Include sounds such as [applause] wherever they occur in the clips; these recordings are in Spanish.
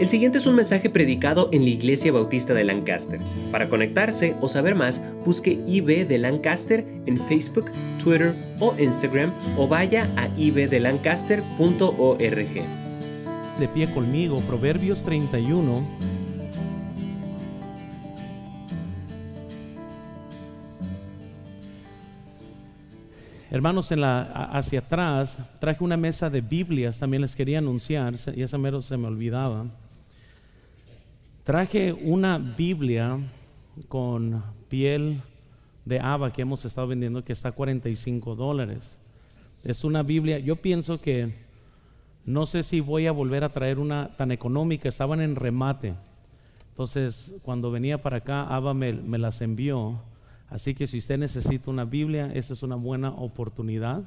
El siguiente es un mensaje predicado en la Iglesia Bautista de Lancaster. Para conectarse o saber más, busque IB de Lancaster en Facebook, Twitter o Instagram o vaya a ibdelancaster.org. De pie conmigo, Proverbios 31. Hermanos, en la, hacia atrás traje una mesa de Biblias, también les quería anunciar, y esa mero se me olvidaba. Traje una Biblia con piel de haba que hemos estado vendiendo que está a 45 dólares. Es una Biblia, yo pienso que no sé si voy a volver a traer una tan económica, estaban en remate. Entonces, cuando venía para acá, me, me las envió. Así que si usted necesita una Biblia, esa es una buena oportunidad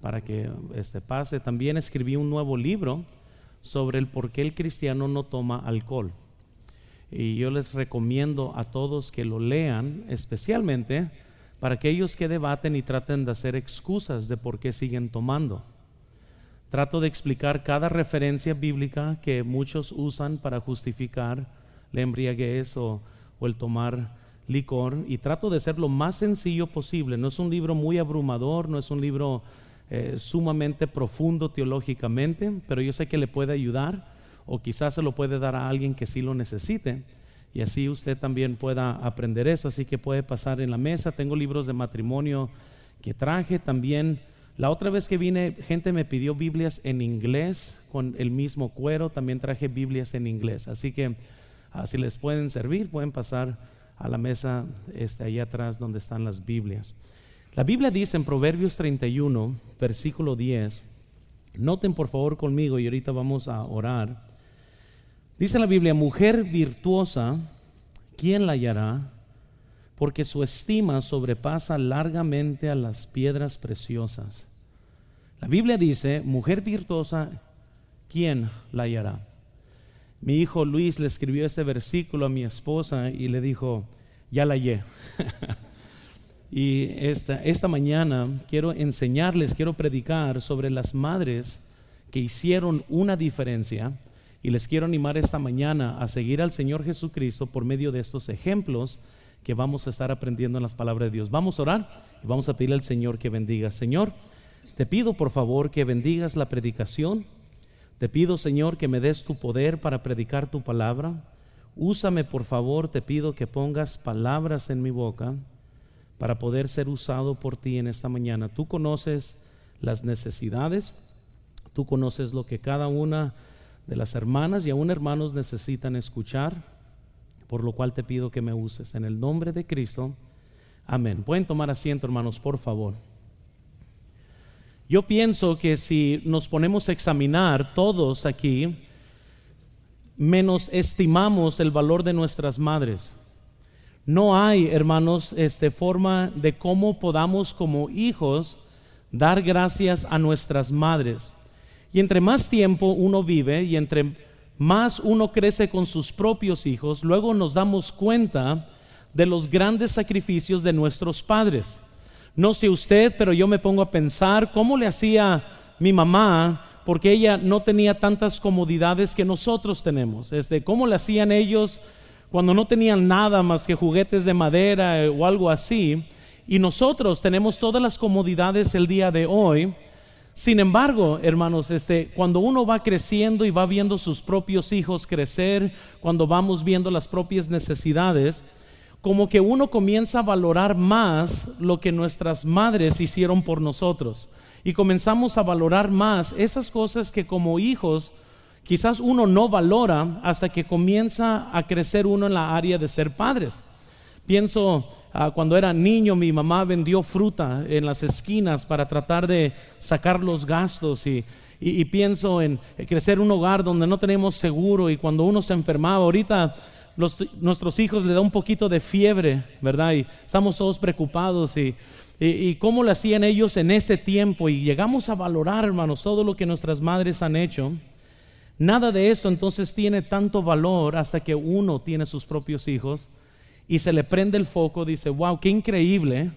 para que este pase. También escribí un nuevo libro sobre el por qué el cristiano no toma alcohol. Y yo les recomiendo a todos que lo lean, especialmente para aquellos que debaten y traten de hacer excusas de por qué siguen tomando. Trato de explicar cada referencia bíblica que muchos usan para justificar la embriaguez o, el tomar licor y trato de ser lo más sencillo posible. No es un libro muy abrumador, no es un libro eh, sumamente profundo teológicamente, pero yo sé que le puede ayudar o quizás se lo puede dar a alguien que sí lo necesite. Y así usted también pueda aprender eso. Así que puede pasar en la mesa. Tengo libros de matrimonio que traje también. La otra vez que vine, gente me pidió Biblias en inglés con el mismo cuero. También traje Biblias en inglés. Así que si les pueden servir, pueden pasar a la mesa este, allá atrás donde están las Biblias. La Biblia dice en Proverbios 31, versículo 10. Noten por favor conmigo y ahorita vamos a orar. Dice la Biblia, mujer virtuosa, ¿quién la hallará? Porque su estima sobrepasa largamente a las piedras preciosas. La Biblia dice, mujer virtuosa, ¿quién la hallará? Mi hijo Luis le escribió este versículo a mi esposa y le dijo, ya la hallé. [laughs] y esta, esta mañana quiero enseñarles, quiero predicar sobre las madres que hicieron una diferencia y les quiero animar esta mañana a seguir al Señor Jesucristo por medio de estos ejemplos que vamos a estar aprendiendo en las palabras de Dios. Vamos a orar y vamos a pedirle al Señor que bendiga. Señor, te pido por favor que bendigas la predicación. Te pido, Señor, que me des tu poder para predicar tu palabra. Úsame, por favor, te pido que pongas palabras en mi boca para poder ser usado por ti en esta mañana. Tú conoces las necesidades, tú conoces lo que cada una de las hermanas y aún hermanos necesitan escuchar, por lo cual te pido que me uses. En el nombre de Cristo, amén. Pueden tomar asiento, hermanos, por favor. Yo pienso que si nos ponemos a examinar todos aquí, menos estimamos el valor de nuestras madres. No hay, hermanos, este, forma de cómo podamos como hijos dar gracias a nuestras madres. Y entre más tiempo uno vive y entre más uno crece con sus propios hijos, luego nos damos cuenta de los grandes sacrificios de nuestros padres. No sé usted, pero yo me pongo a pensar cómo le hacía mi mamá, porque ella no tenía tantas comodidades que nosotros tenemos. Este, cómo le hacían ellos cuando no tenían nada más que juguetes de madera eh, o algo así. Y nosotros tenemos todas las comodidades el día de hoy sin embargo, hermanos, este, cuando uno va creciendo y va viendo sus propios hijos crecer, cuando vamos viendo las propias necesidades, como que uno comienza a valorar más lo que nuestras madres hicieron por nosotros. Y comenzamos a valorar más esas cosas que como hijos quizás uno no valora hasta que comienza a crecer uno en la área de ser padres. Pienso Ah, cuando era niño mi mamá vendió fruta en las esquinas para tratar de sacar los gastos y, pienso en crecer un hogar donde no tenemos seguro y cuando uno se enfermaba, ahorita nuestros hijos le da un poquito de fiebre, ¿verdad? Y estamos todos preocupados y, y, cómo lo hacían ellos en ese tiempo y llegamos a valorar, hermanos, todo lo que nuestras madres han hecho. Nada de eso entonces tiene tanto valor hasta que uno tiene sus propios hijos y se le prende el foco, dice, wow, qué increíble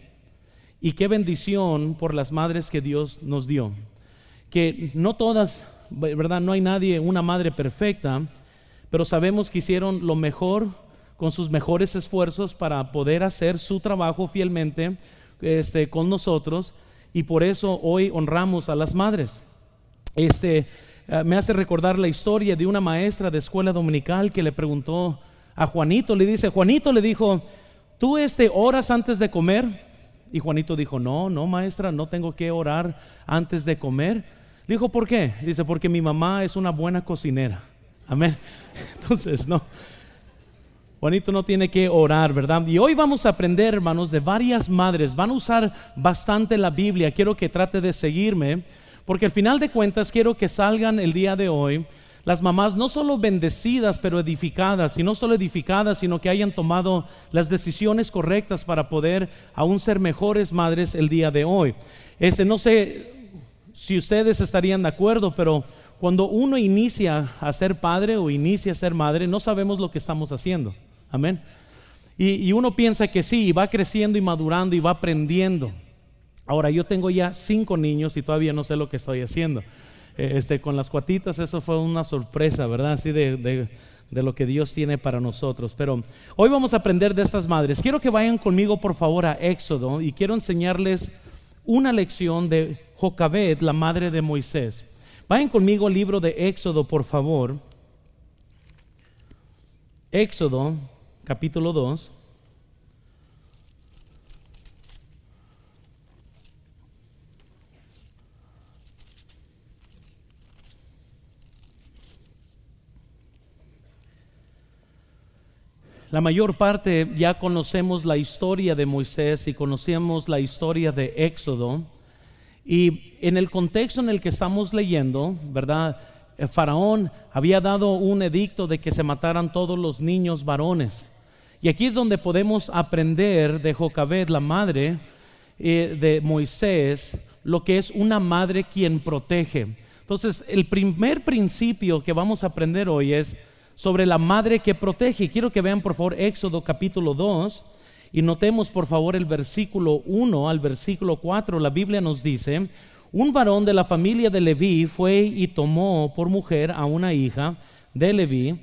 y qué bendición por las madres que Dios nos dio. Que no todas, ¿verdad? No hay nadie, una madre perfecta, pero sabemos que hicieron lo mejor con sus mejores esfuerzos para poder hacer su trabajo fielmente este, con nosotros y por eso hoy honramos a las madres. Este, eh, me hace recordar la historia de una maestra de escuela dominical que le preguntó a Juanito, le dice, Juanito le dijo, ¿tú este, oras antes de comer? Y Juanito dijo, no, no maestra, no tengo que orar antes de comer. Le dijo, ¿por qué? Dice, porque mi mamá es una buena cocinera. Amén. Entonces, no. Juanito no tiene que orar, ¿verdad? Y hoy vamos a aprender, hermanos, de varias madres. Van a usar bastante la Biblia. Quiero que trate de seguirme, porque al final de cuentas quiero que salgan el día de hoy las mamás no solo bendecidas, pero edificadas, y no solo edificadas, sino que hayan tomado las decisiones correctas para poder aún ser mejores madres el día de hoy. Ese, no sé si ustedes estarían de acuerdo, pero cuando uno inicia a ser padre o inicia a ser madre, no sabemos lo que estamos haciendo. Amén. Y, uno piensa que sí, y va creciendo y madurando y va aprendiendo. Ahora, yo tengo ya cinco niños y todavía no sé lo que estoy haciendo. Eh, este, con las cuatitas, eso fue una sorpresa, ¿verdad? Así de, de lo que Dios tiene para nosotros. Pero hoy vamos a aprender de estas madres. Quiero que vayan conmigo, por favor, a Éxodo y quiero enseñarles una lección de Jocabed, la madre de Moisés. Vayan conmigo al libro de Éxodo, por favor. Éxodo, capítulo 2. La mayor parte ya conocemos la historia de Moisés y conocemos la historia de Éxodo. Y en el contexto en el que estamos leyendo, ¿verdad? El faraón había dado un edicto de que se mataran todos los niños varones. Y aquí es donde podemos aprender de Jocabed, la madre eh, de Moisés, lo que es una madre quien protege. Entonces, el primer principio que vamos a aprender hoy es sobre la madre que protege. Quiero que vean por favor Éxodo capítulo 2 y notemos por favor el versículo 1 al versículo 4. La Biblia nos dice, un varón de la familia de Leví fue y tomó por mujer a una hija de Leví,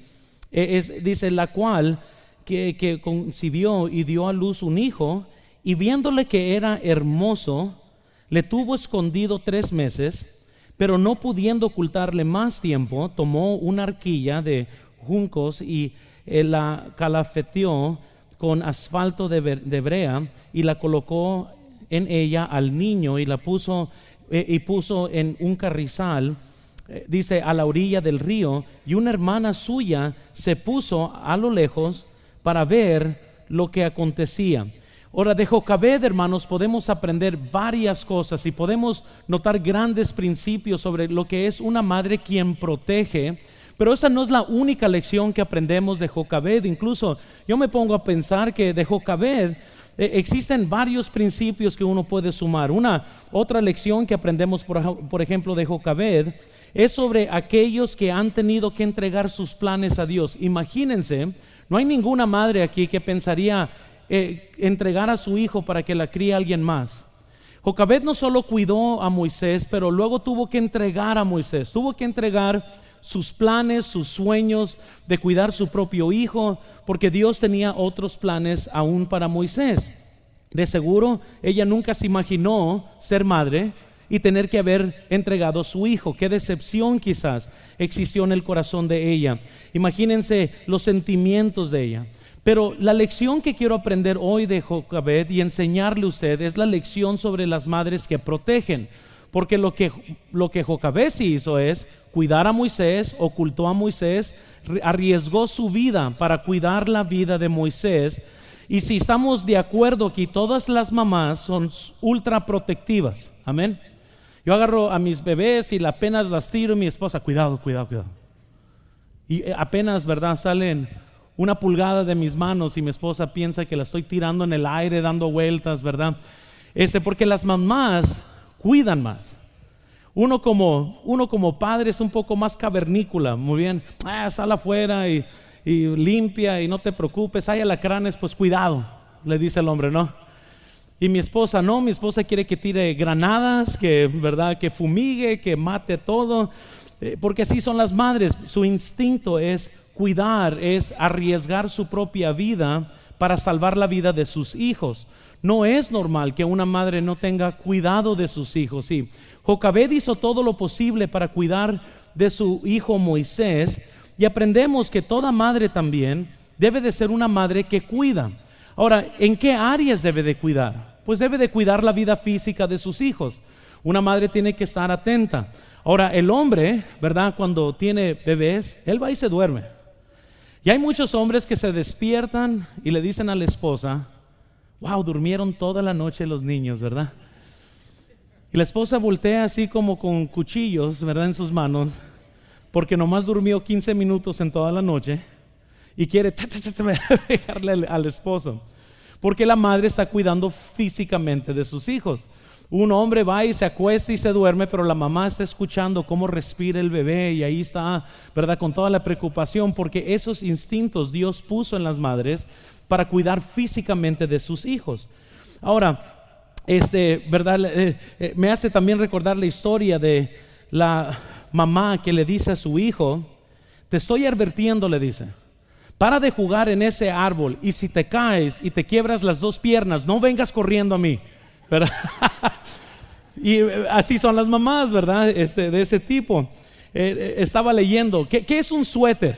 e, es, dice, la cual que, concibió y dio a luz un hijo, y viéndole que era hermoso, le tuvo escondido tres meses, pero no pudiendo ocultarle más tiempo, tomó una arquilla de juncos y la calafeteó con asfalto de, brea y la colocó en ella al niño y la puso eh, y puso en un carrizal eh, dice a la orilla del río y una hermana suya se puso a lo lejos para ver lo que acontecía. Ahora de Jocabed, hermanos, podemos aprender varias cosas y podemos notar grandes principios sobre lo que es una madre quien protege pero esa no es la única lección que aprendemos de Jocabed. Incluso yo me pongo a pensar que de Jocabed eh, existen varios principios que uno puede sumar. Una otra lección que aprendemos, por, ejemplo, de Jocabed es sobre aquellos que han tenido que entregar sus planes a Dios. Imagínense, no hay ninguna madre aquí que pensaría eh, entregar a su hijo para que la críe alguien más. Jocabed no solo cuidó a Moisés, pero luego tuvo que entregar a Moisés, tuvo que entregar sus planes, sus sueños de cuidar su propio hijo, porque Dios tenía otros planes aún para Moisés. De seguro, ella nunca se imaginó ser madre y tener que haber entregado a su hijo. Qué decepción quizás existió en el corazón de ella. Imagínense los sentimientos de ella. Pero la lección que quiero aprender hoy de Jocabed y enseñarle a usted es la lección sobre las madres que protegen. Porque lo que, lo que Jocabed hizo es cuidar a Moisés, ocultó a Moisés, arriesgó su vida para cuidar la vida de Moisés. Y si estamos de acuerdo aquí, todas las mamás son ultra protectivas. Amén. Yo agarro a mis bebés y apenas las tiro mi esposa, cuidado, cuidado, cuidado. Y eh, apenas, ¿verdad? Salen una pulgada de mis manos y mi esposa piensa que la estoy tirando en el aire, dando vueltas, ¿verdad? Ese, porque las mamás cuidan más. Uno como, uno como padre es un poco más cavernícola, muy bien, ah, sal afuera y, limpia y no te preocupes, hay alacranes, pues cuidado, le dice el hombre, ¿no? Y mi esposa, no, mi esposa quiere que tire granadas, que, ¿verdad? Que fumigue, que mate todo, eh, porque así son las madres, su instinto es cuidar, es arriesgar su propia vida para salvar la vida de sus hijos. No es normal que una madre no tenga cuidado de sus hijos. Sí, Jocabed hizo todo lo posible para cuidar de su hijo Moisés y aprendemos que toda madre también debe de ser una madre que cuida. Ahora, ¿en qué áreas debe de cuidar? Pues debe de cuidar la vida física de sus hijos. Una madre tiene que estar atenta. Ahora, el hombre, ¿verdad? Cuando tiene bebés, él va y se duerme. Y hay muchos hombres que se despiertan y le dicen a la esposa, wow, durmieron toda la noche los niños, ¿verdad? Y la esposa voltea así como con cuchillos, ¿verdad? En sus manos, porque nomás durmió 15 minutos en toda la noche y quiere dejarle [laughs] al esposo, porque la madre está cuidando físicamente de sus hijos. Un hombre va y se acuesta y se duerme, pero la mamá está escuchando cómo respira el bebé y ahí está, ¿verdad? Con toda la preocupación, porque esos instintos Dios puso en las madres para cuidar físicamente de sus hijos. Ahora, este, ¿verdad? Eh, eh, me hace también recordar la historia de la mamá que le dice a su hijo, te estoy advirtiendo, le dice, para de jugar en ese árbol y si te caes y te quiebras las dos piernas, no vengas corriendo a mí. [laughs] y eh, así son las mamás, ¿verdad? Este, de ese tipo. Estaba leyendo, ¿qué, es un suéter?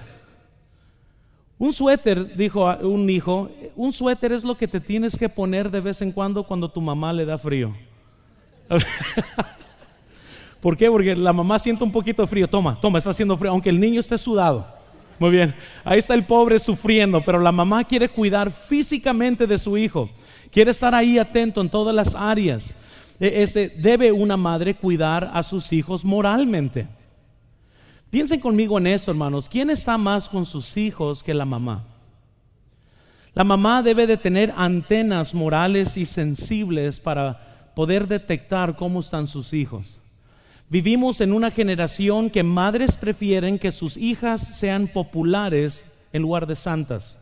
Un suéter, dijo un hijo, un suéter es lo que te tienes que poner de vez en cuando cuando tu mamá le da frío. [laughs] ¿Por qué? Porque la mamá siente un poquito de frío. Toma, toma, está haciendo frío, aunque el niño esté sudado. Muy bien, ahí está el pobre sufriendo, pero la mamá quiere cuidar físicamente de su hijo. Quiere estar ahí atento en todas las áreas. E, ese, debe una madre cuidar a sus hijos moralmente. Piensen conmigo en esto, hermanos. ¿Quién está más con sus hijos que la mamá? La mamá debe de tener antenas morales y sensibles para poder detectar cómo están sus hijos. Vivimos en una generación que madres prefieren que sus hijas sean populares en lugar de santas.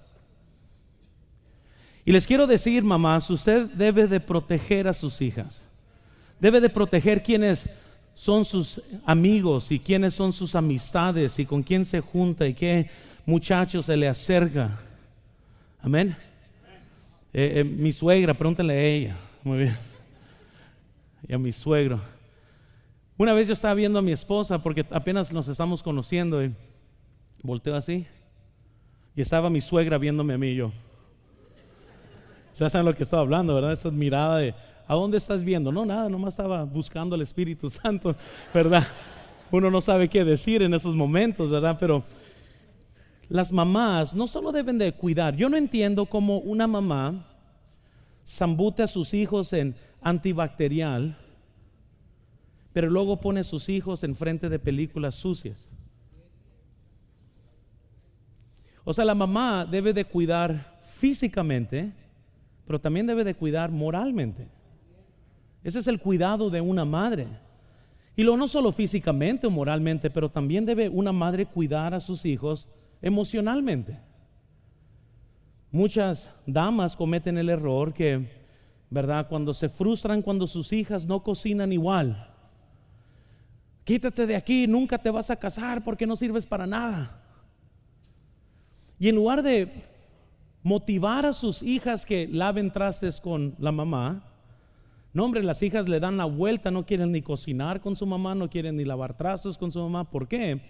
Y les quiero decir, mamás, usted debe de proteger a sus hijas. Debe de proteger quienes son sus amigos y quiénes son sus amistades y con quién se junta y qué muchachos se le acerca. Amén. Eh, eh, mi suegra, pregúntale a ella. Muy bien. Y a mi suegro. Una vez yo estaba viendo a mi esposa porque apenas nos estamos conociendo y volteo así. Y estaba mi suegra viéndome a mí y yo. Ya saben lo que estaba hablando, ¿verdad? Esa mirada de, ¿a dónde estás viendo? No, nada, nomás estaba buscando al Espíritu [laughs] Santo, ¿verdad? Uno no sabe qué decir en esos momentos, ¿verdad? Pero las mamás no solo deben de cuidar, yo no entiendo cómo una mamá zambute a sus hijos en antibacterial, pero luego pone a sus hijos enfrente de películas sucias. O sea, la mamá debe de cuidar físicamente, pero también debe de cuidar moralmente. Ese es el cuidado de una madre. Y lo no solo físicamente o moralmente, pero también debe una madre cuidar a sus hijos emocionalmente. Muchas damas cometen el error que, ¿verdad? Cuando se frustran cuando sus hijas no cocinan igual. Quítate de aquí, nunca te vas a casar porque no sirves para nada. Y en lugar de motivar a sus hijas que laven trastes con la mamá. No, hombre, las hijas le dan la vuelta, no quieren ni cocinar con su mamá, no quieren ni lavar trastes con su mamá. ¿Por qué?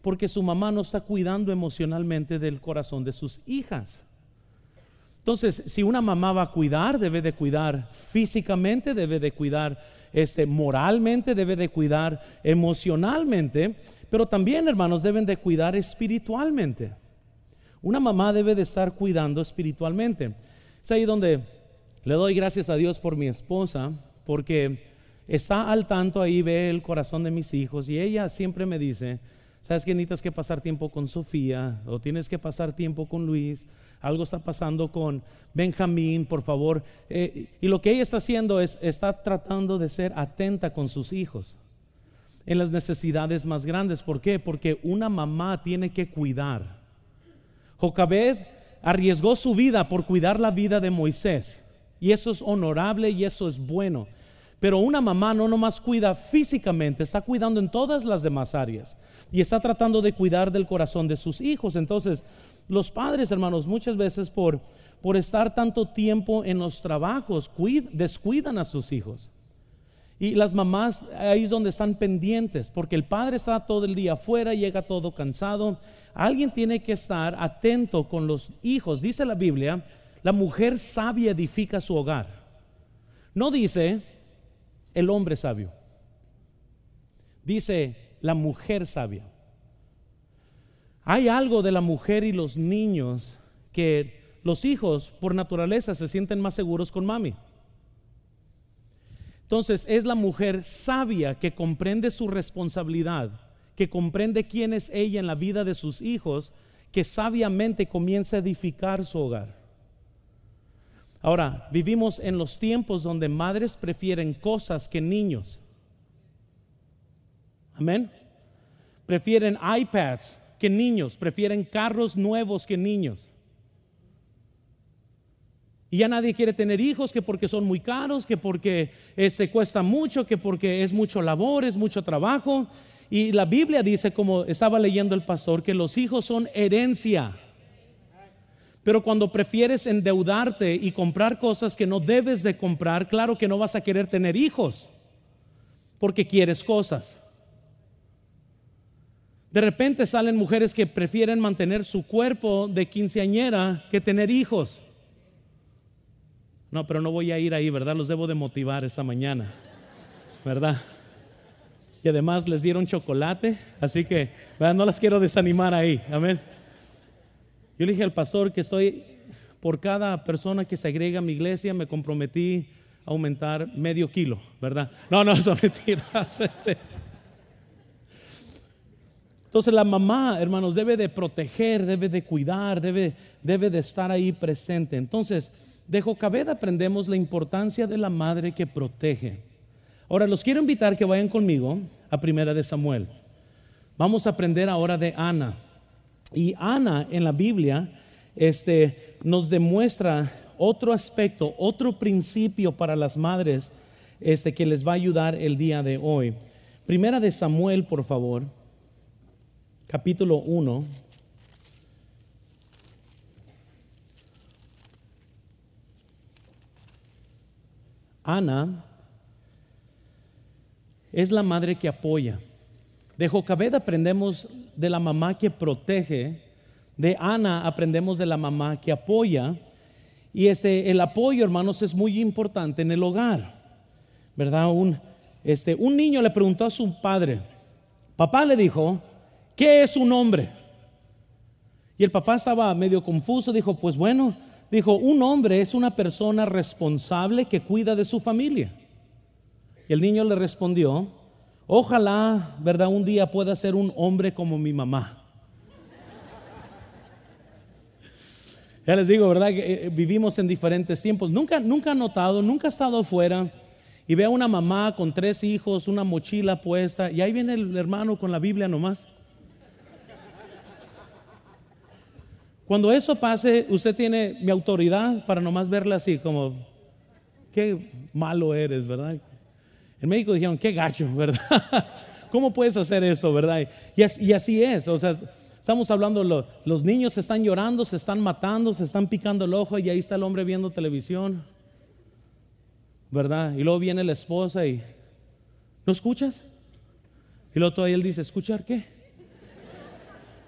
Porque su mamá no está cuidando emocionalmente del corazón de sus hijas. Entonces, si una mamá va a cuidar, debe de cuidar físicamente, debe de cuidar este, moralmente, debe de cuidar emocionalmente, pero también, hermanos, deben de cuidar espiritualmente. Una mamá debe de estar cuidando espiritualmente. Es ahí donde le doy gracias a Dios por mi esposa, porque está al tanto ahí, ve el corazón de mis hijos y ella siempre me dice, sabes que necesitas que pasar tiempo con Sofía o tienes que pasar tiempo con Luis, algo está pasando con Benjamín, por favor. Eh, y lo que ella está haciendo es, está tratando de ser atenta con sus hijos en las necesidades más grandes. ¿Por qué? Porque una mamá tiene que cuidar Jocabed arriesgó su vida por cuidar la vida de Moisés. Y eso es honorable y eso es bueno. Pero una mamá no nomás cuida físicamente, está cuidando en todas las demás áreas y está tratando de cuidar del corazón de sus hijos. Entonces, los padres, hermanos, muchas veces por, por estar tanto tiempo en los trabajos, descuidan a sus hijos. Y las mamás ahí es donde están pendientes, porque el padre está todo el día afuera, llega todo cansado. Alguien tiene que estar atento con los hijos. Dice la Biblia, la mujer sabia edifica su hogar. No dice el hombre sabio. Dice la mujer sabia. Hay algo de la mujer y los niños que los hijos por naturaleza se sienten más seguros con mami. Entonces es la mujer sabia que comprende su responsabilidad, que comprende quién es ella en la vida de sus hijos, que sabiamente comienza a edificar su hogar. Ahora, vivimos en los tiempos donde madres prefieren cosas que niños. Amén. Prefieren iPads que niños, prefieren carros nuevos que niños. Y ya nadie quiere tener hijos que porque son muy caros, que porque este cuesta mucho, que porque es mucho labor, es mucho trabajo. Y la Biblia dice, como estaba leyendo el pastor, que los hijos son herencia. Pero cuando prefieres endeudarte y comprar cosas que no debes de comprar, claro que no vas a querer tener hijos, porque quieres cosas. De repente salen mujeres que prefieren mantener su cuerpo de quinceañera que tener hijos. No, pero no voy a ir ahí, ¿verdad? Los debo de motivar esta mañana, ¿verdad? Y además les dieron chocolate, así que no las quiero desanimar ahí, amén. Yo le dije al pastor que estoy, por cada persona que se agrega a mi iglesia, me comprometí a aumentar medio kilo, ¿verdad? No, no, [laughs] son mentiras. Este. Entonces la mamá, hermanos, debe de proteger, debe de cuidar, debe, debe de estar ahí presente. Entonces, de Jocabed aprendemos la importancia de la madre que protege. Ahora los quiero invitar que vayan conmigo a Primera de Samuel. Vamos a aprender ahora de Ana. Y Ana en la Biblia este, nos demuestra otro aspecto, otro principio para las madres este, que les va a ayudar el día de hoy. Primera de Samuel, por favor, capítulo 1. Ana es la madre que apoya. De Jocabed aprendemos de la mamá que protege. De Ana aprendemos de la mamá que apoya. Y este, el apoyo, hermanos, es muy importante en el hogar. ¿Verdad? Un, este, un niño le preguntó a su padre, papá le dijo, ¿qué es un hombre? Y el papá estaba medio confuso, dijo, pues bueno, Dijo, un hombre es una persona responsable que cuida de su familia. Y el niño le respondió, ojalá, ¿verdad? Un día pueda ser un hombre como mi mamá. Ya les digo, ¿verdad? Que eh, vivimos en diferentes tiempos. Nunca, nunca he notado, nunca he estado afuera y veo a una mamá con tres hijos, una mochila puesta, y ahí viene el hermano con la Biblia nomás. Cuando eso pase, usted tiene mi autoridad para nomás verla así, como, qué malo eres, ¿verdad? El médico dijeron, qué gacho, [laughs] ¿verdad? ¿Cómo puedes hacer eso, verdad? Y así, es, o sea, estamos hablando, los niños se están llorando, se están matando, se están picando el ojo y ahí está el hombre viendo televisión, ¿verdad? Y luego viene la esposa y, ¿no escuchas? Y luego todavía él dice, ¿escuchar qué?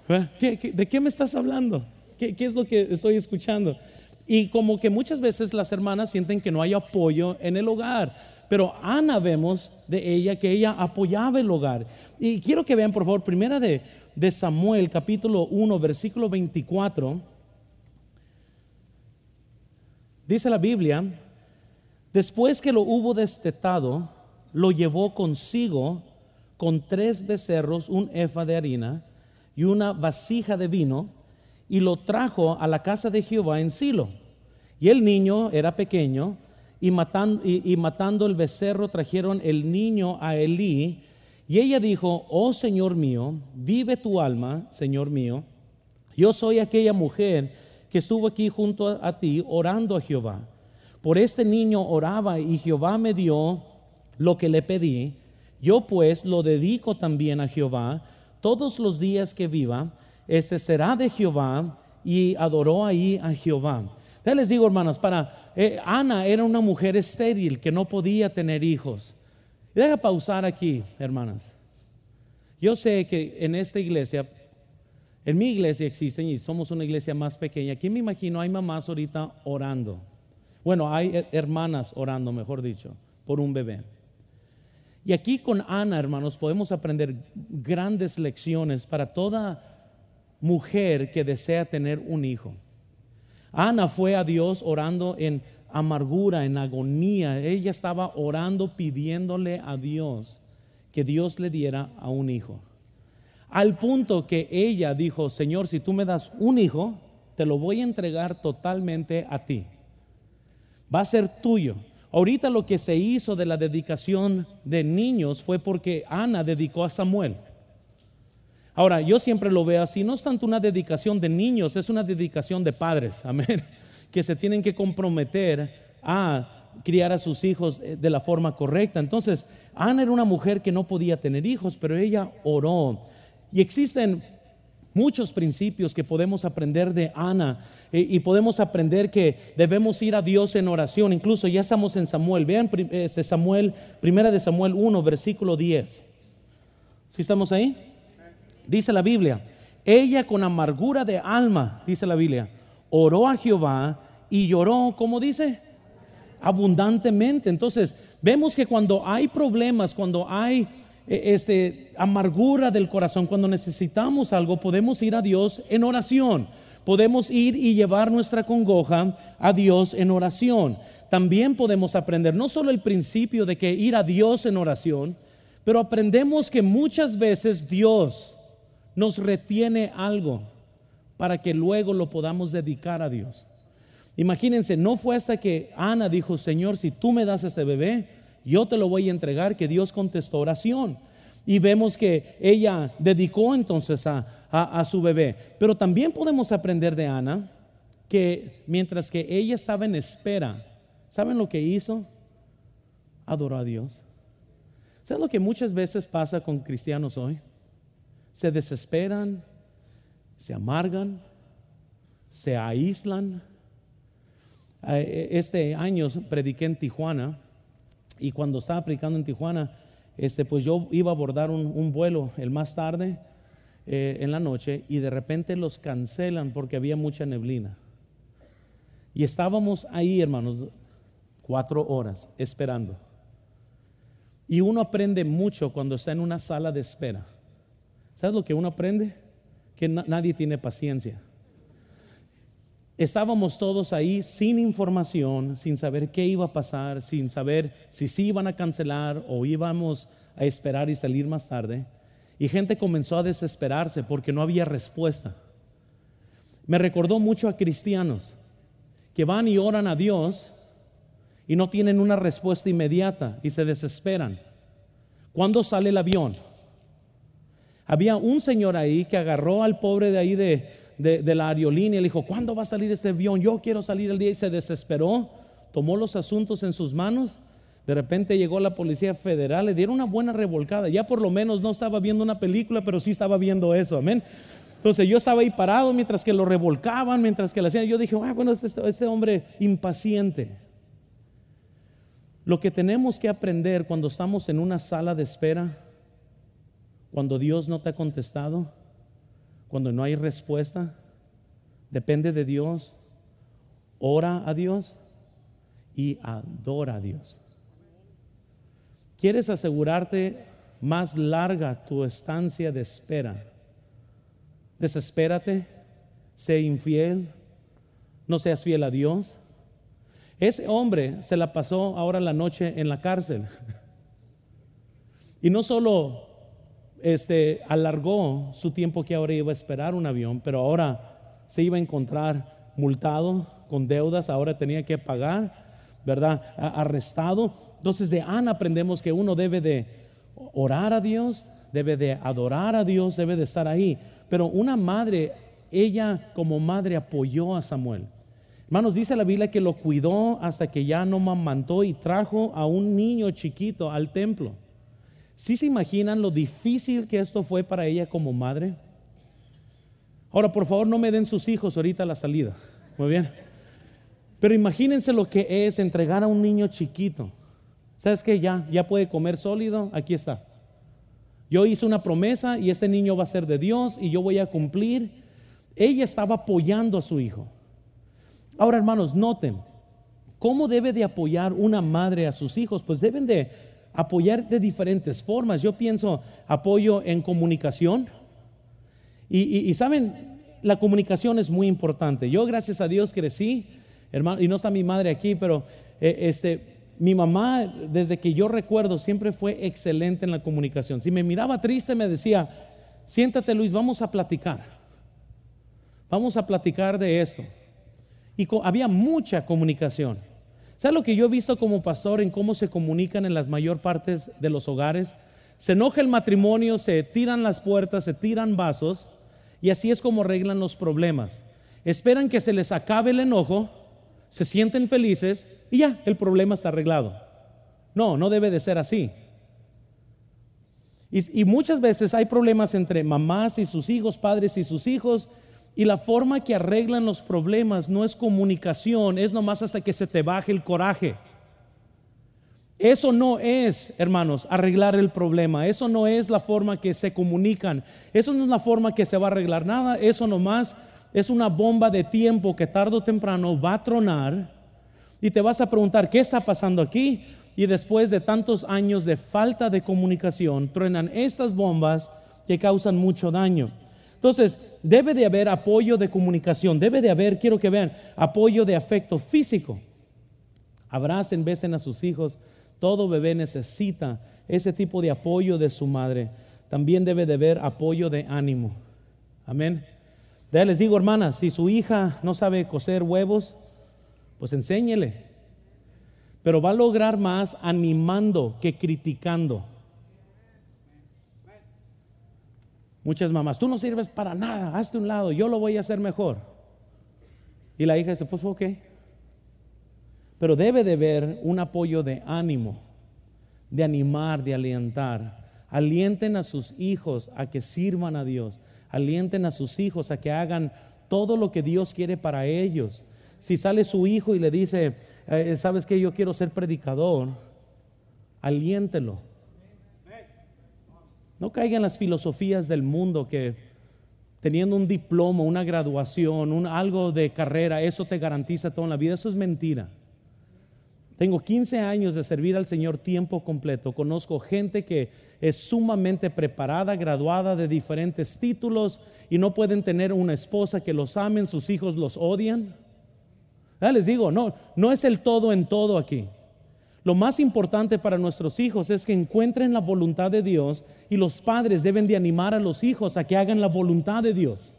de qué me estás hablando? ¿Qué, es lo que estoy escuchando? Y como que muchas veces las hermanas sienten que no hay apoyo en el hogar. Pero Ana vemos de ella que ella apoyaba el hogar. Y quiero que vean, por favor, primera de, de Samuel, capítulo 1, versículo 24. Dice la Biblia, después que lo hubo destetado, lo llevó consigo con tres becerros, un efa de harina y una vasija de vino y lo trajo a la casa de Jehová en Silo. Y el niño era pequeño y matando, y, matando el becerro trajeron el niño a Elí. Y ella dijo, oh Señor mío, vive tu alma, Señor mío. Yo soy aquella mujer que estuvo aquí junto a, ti orando a Jehová. Por este niño oraba y Jehová me dio lo que le pedí, yo pues lo dedico también a Jehová todos los días que viva, ese será de Jehová y adoró ahí a Jehová. Ya les digo, hermanos, para eh, Ana era una mujer estéril que no podía tener hijos. Deja pausar aquí, hermanas. Yo sé que en esta iglesia, en mi iglesia existen y somos una iglesia más pequeña. Aquí me imagino hay mamás ahorita orando. Bueno, hay hermanas orando, mejor dicho, por un bebé. Y aquí con Ana, hermanos, podemos aprender grandes lecciones para toda mujer que desea tener un hijo. Ana fue a Dios orando en amargura, en agonía. Ella estaba orando pidiéndole a Dios que Dios le diera a un hijo. Al punto que ella dijo, Señor, si tú me das un hijo, te lo voy a entregar totalmente a ti. Va a ser tuyo. Ahorita lo que se hizo de la dedicación de niños fue porque Ana dedicó a Samuel. Ahora, yo siempre lo veo así, no es tanto una dedicación de niños, es una dedicación de padres, [laughs] amén, que se tienen que comprometer a criar a sus hijos eh, de la forma correcta. Entonces, Ana era una mujer que no podía tener hijos, pero ella oró. Y existen muchos principios que podemos aprender de Ana y, podemos aprender que debemos ir a Dios en oración. Incluso ya estamos en Samuel. Vean este Samuel, primera de Samuel 1, versículo 10. ¿Sí estamos ahí? Dice la Biblia, ella con amargura de alma, dice la Biblia, oró a Jehová y lloró, ¿cómo dice? Abundantemente. Entonces, vemos que cuando hay problemas, cuando hay eh, este, amargura del corazón, cuando necesitamos algo, podemos ir a Dios en oración. Podemos ir y llevar nuestra congoja a Dios en oración. También podemos aprender no solo el principio de que ir a Dios en oración, pero aprendemos que muchas veces Dios nos retiene algo para que luego lo podamos dedicar a Dios. Imagínense, no fue hasta que Ana dijo, Señor, si tú me das este bebé, yo te lo voy a entregar, que Dios contestó oración. Y vemos que ella dedicó entonces a, a, su bebé. Pero también podemos aprender de Ana que mientras que ella estaba en espera, ¿saben lo que hizo? Adoró a Dios. ¿Saben lo que muchas veces pasa con cristianos hoy? Se desesperan, se amargan, se aíslan. Eh, este año prediqué en Tijuana y cuando estaba predicando en Tijuana, este, pues yo iba a abordar un, vuelo el más tarde eh, en la noche y de repente los cancelan porque había mucha neblina. Y estábamos ahí, hermanos, cuatro horas esperando. Y uno aprende mucho cuando está en una sala de espera. ¿Sabes lo que uno aprende? Que nadie tiene paciencia. Estábamos todos ahí sin información, sin saber qué iba a pasar, sin saber si sí iban a cancelar o íbamos a esperar y salir más tarde. Y gente comenzó a desesperarse porque no había respuesta. Me recordó mucho a cristianos que van y oran a Dios y no tienen una respuesta inmediata y se desesperan. ¿Cuándo sale el avión? Había un señor ahí que agarró al pobre de ahí de, de, la aerolínea le dijo, ¿cuándo va a salir ese avión? Yo quiero salir el día y se desesperó, tomó los asuntos en sus manos. De repente llegó la policía federal, le dieron una buena revolcada. Ya por lo menos no estaba viendo una película, pero sí estaba viendo eso, amén. Entonces yo estaba ahí parado mientras que lo revolcaban, mientras que le hacían. Yo dije, ah, bueno, este, este hombre impaciente. Lo que tenemos que aprender cuando estamos en una sala de espera, cuando Dios no te ha contestado, cuando no hay respuesta, depende de Dios, ora a Dios y adora a Dios. ¿Quieres asegurarte más larga tu estancia de espera? Desespérate, sé infiel, no seas fiel a Dios. Ese hombre se la pasó ahora la noche en la cárcel. [laughs] Y no solo este, alargó su tiempo que ahora iba a esperar un avión, pero ahora se iba a encontrar multado, con deudas, ahora tenía que pagar, ¿verdad? Arrestado. Entonces de Ana aprendemos que uno debe de orar a Dios, debe de adorar a Dios, debe de estar ahí. Pero una madre, ella como madre apoyó a Samuel. Hermanos, dice la Biblia que lo cuidó hasta que ya no mamantó y trajo a un niño chiquito al templo. ¿Sí se imaginan lo difícil que esto fue para ella como madre? Ahora, por favor, no me den sus hijos ahorita a la salida. Muy bien. Pero imagínense lo que es entregar a un niño chiquito. ¿Sabes qué? Ya, ya puede comer sólido. Aquí está. Yo hice una promesa y este niño va a ser de Dios y yo voy a cumplir. Ella estaba apoyando a su hijo. Ahora, hermanos, noten, ¿cómo debe de apoyar una madre a sus hijos? Pues deben de apoyar de diferentes formas. Yo pienso apoyo en comunicación. Y, saben, la comunicación es muy importante. Yo, gracias a Dios, crecí, hermano, y no está mi madre aquí, pero eh, este, mi mamá, desde que yo recuerdo, siempre fue excelente en la comunicación. Si me miraba triste, me decía, siéntate Luis, vamos a platicar. Vamos a platicar de esto. Y había mucha comunicación. ¿Sabes lo que yo he visto como pastor en cómo se comunican en las mayor partes de los hogares? Se enoja el matrimonio, se tiran las puertas, se tiran vasos y así es como arreglan los problemas. Esperan que se les acabe el enojo, se sienten felices y ya, el problema está arreglado. No, no debe de ser así. Y, y muchas veces hay problemas entre mamás y sus hijos, padres y sus hijos, y la forma que arreglan los problemas no es comunicación, es nomás hasta que se te baje el coraje. Eso no es, hermanos, arreglar el problema. Eso no es la forma que se comunican. Eso no es la forma que se va a arreglar nada. Eso nomás es una bomba de tiempo que tarde o temprano va a tronar y te vas a preguntar, ¿qué está pasando aquí? Y después de tantos años de falta de comunicación, truenan estas bombas que causan mucho daño. Entonces, debe de haber apoyo de comunicación, debe de haber, quiero que vean, apoyo de afecto físico. Abracen, besen a sus hijos. Todo bebé necesita ese tipo de apoyo de su madre. También debe de haber apoyo de ánimo. Amén. Ya les digo, hermanas, si su hija no sabe coser huevos, pues enséñele. Pero va a lograr más animando que criticando. Muchas mamás, tú no sirves para nada, hazte un lado, yo lo voy a hacer mejor. Y la hija dice, pues ok. Pero debe de haber un apoyo de ánimo, de animar, de alientar. Alienten a sus hijos a que sirvan a Dios. Alienten a sus hijos a que hagan todo lo que Dios quiere para ellos. Si sale su hijo y le dice, eh, sabes que yo quiero ser predicador, aliéntelo no caigan las filosofías del mundo que teniendo un diploma, una graduación, un, algo de carrera, eso te garantiza toda la vida. Eso es mentira. Tengo 15 años de servir al Señor tiempo completo. Conozco gente que es sumamente preparada, graduada de diferentes títulos y no pueden tener una esposa que los amen, sus hijos los odian. Ya les digo, no, no es el todo en todo aquí. Lo más importante para nuestros hijos es que encuentren la voluntad de Dios y los padres deben de animar a los hijos a que hagan la voluntad de Dios.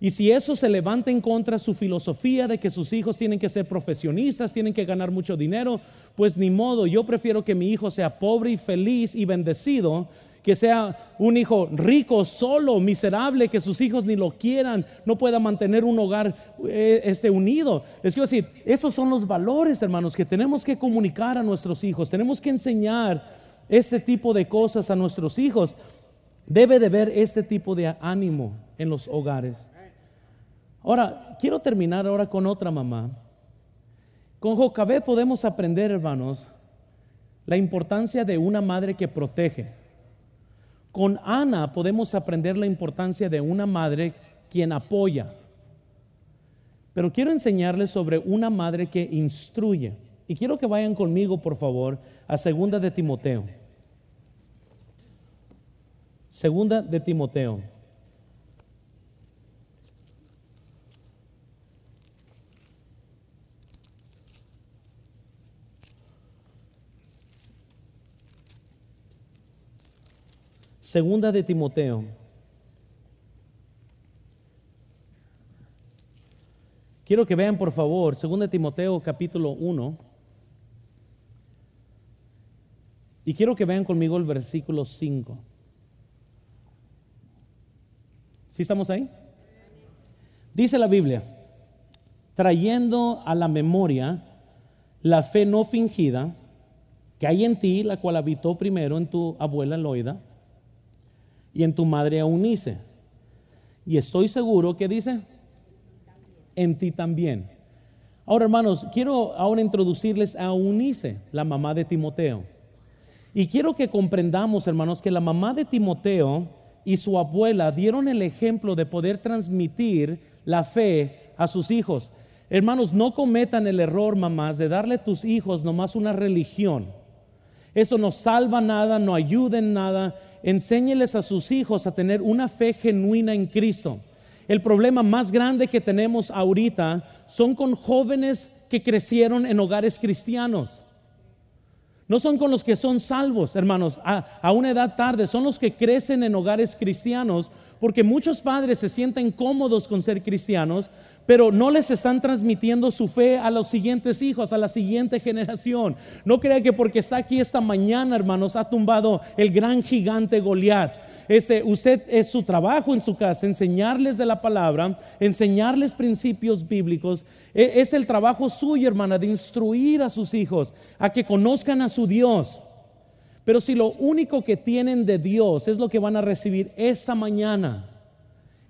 Y si eso se levanta en contra su filosofía de que sus hijos tienen que ser profesionistas, tienen que ganar mucho dinero, pues ni modo, yo prefiero que mi hijo sea pobre y feliz y bendecido que sea un hijo rico, solo, miserable, que sus hijos ni lo quieran, no pueda mantener un hogar eh, este, unido. Es quiero decir, esos son los valores, hermanos, que tenemos que comunicar a nuestros hijos. Tenemos que enseñar este tipo de cosas a nuestros hijos. Debe de haber este tipo de ánimo en los hogares. Ahora, quiero terminar ahora con otra mamá. Con Jocabé podemos aprender, hermanos, la importancia de una madre que protege. Con Ana podemos aprender la importancia de una madre quien apoya. Pero quiero enseñarles sobre una madre que instruye. Y quiero que vayan conmigo, por favor, a Segunda de Timoteo. Segunda de Timoteo. Segunda de Timoteo. Quiero que vean por favor, Segunda de Timoteo capítulo 1. Y quiero que vean conmigo el versículo 5. ¿Sí estamos ahí? Dice la Biblia, trayendo a la memoria la fe no fingida que hay en ti, la cual habitó primero en tu abuela Loida y en tu madre Eunice. Y estoy seguro que dice, en ti también. Ahora, hermanos, quiero ahora introducirles a Eunice, la mamá de Timoteo. Y quiero que comprendamos, hermanos, que la mamá de Timoteo y su abuela dieron el ejemplo de poder transmitir la fe a sus hijos. Hermanos, no cometan el error, mamás, de darle a tus hijos nomás una religión. Eso no salva nada, no ayuda en nada. Enséñeles a sus hijos a tener una fe genuina en Cristo. El problema más grande que tenemos ahorita son con jóvenes que crecieron en hogares cristianos. No son con los que son salvos, hermanos, a, una edad tarde, son los que crecen en hogares cristianos, porque muchos padres se sienten cómodos con ser cristianos, pero no les están transmitiendo su fe a los siguientes hijos, a la siguiente generación. No crea que porque está aquí esta mañana, hermanos, ha tumbado el gran gigante Goliat. Este, usted es su trabajo en su casa, enseñarles de la palabra, enseñarles principios bíblicos. E, es el trabajo suyo, hermana, de instruir a sus hijos a que conozcan a su Dios. Pero si lo único que tienen de Dios es lo que van a recibir esta mañana,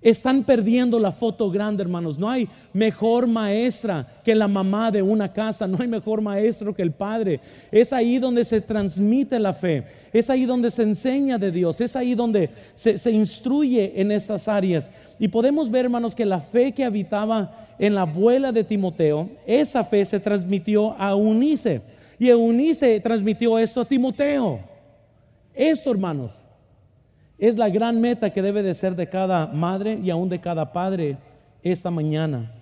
están perdiendo la foto grande, hermanos. No hay mejor maestra que la mamá de una casa, no hay mejor maestro que el padre. Es ahí donde se transmite la fe, es ahí donde se enseña de Dios, es ahí donde se, instruye en estas áreas. Y podemos ver, hermanos, que la fe que habitaba en la abuela de Timoteo, esa fe se transmitió a Eunice. Y Eunice transmitió esto a Timoteo. Esto, hermanos, es la gran meta que debe de ser de cada madre y aún de cada padre esta mañana.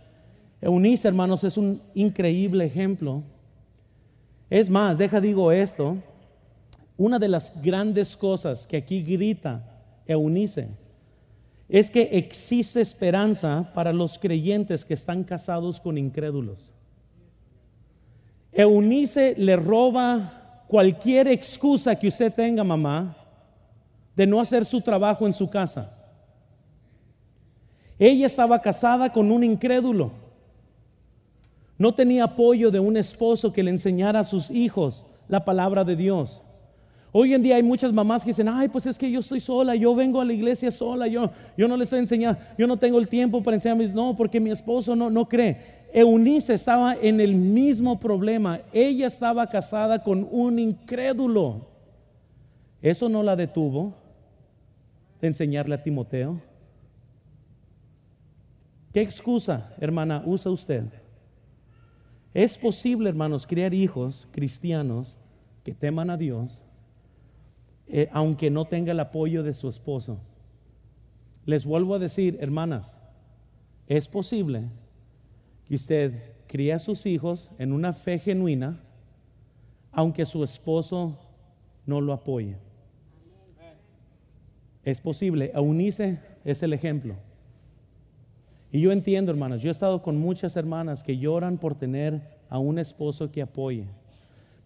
Eunice, hermanos, es un increíble ejemplo. Es más, deja digo esto, una de las grandes cosas que aquí grita Eunice es que existe esperanza para los creyentes que están casados con incrédulos. Eunice le roba cualquier excusa que usted tenga, mamá, de no hacer su trabajo en su casa. Ella estaba casada con un incrédulo. No tenía apoyo de un esposo que le enseñara a sus hijos la palabra de Dios. Hoy en día hay muchas mamás que dicen, ay, pues es que yo estoy sola, yo vengo a la iglesia sola, yo, yo no le estoy enseñando, yo no tengo el tiempo para enseñarme, no, porque mi esposo no, no cree. Eunice estaba en el mismo problema, ella estaba casada con un incrédulo. Eso no la detuvo de enseñarle a Timoteo? ¿Qué excusa, hermana, usa usted? Es posible, hermanos, criar hijos cristianos que teman a Dios, eh, aunque no tenga el apoyo de su esposo. Les vuelvo a decir, hermanas, es posible que usted críe a sus hijos en una fe genuina, aunque su esposo no lo apoye. Es posible. Eunice es el ejemplo. Y yo entiendo, hermanas, yo he estado con muchas hermanas que lloran por tener a un esposo que apoye.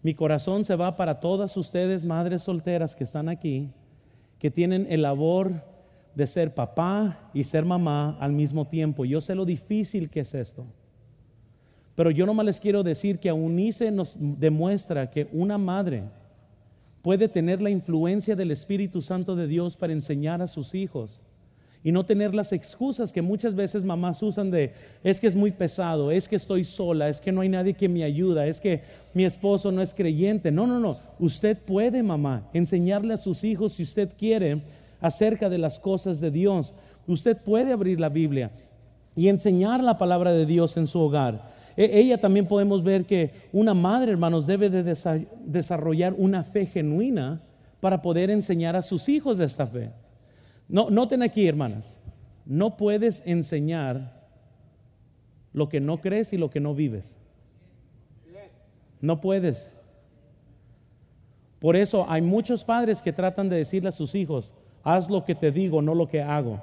Mi corazón se va para todas ustedes, madres solteras que están aquí, que tienen el labor de ser papá y ser mamá al mismo tiempo. Yo sé lo difícil que es esto. Pero yo no más les quiero decir que Eunice nos demuestra que una madre puede tener la influencia del Espíritu Santo de Dios para enseñar a sus hijos y no tener las excusas que muchas veces mamás usan de es que es muy pesado, es que estoy sola, es que no hay nadie que me ayuda, es que mi esposo no es creyente. No, no, no. Usted puede, mamá, enseñarle a sus hijos si usted quiere acerca de las cosas de Dios. Usted puede abrir la Biblia y enseñar la palabra de Dios en su hogar. E, ella también podemos ver que una madre, hermanos, debe de desarrollar una fe genuina para poder enseñar a sus hijos esta fe. No, noten aquí, hermanas, no puedes enseñar lo que no crees y lo que no vives. No puedes. Por eso hay muchos padres que tratan de decirle a sus hijos, haz lo que te digo, no lo que hago.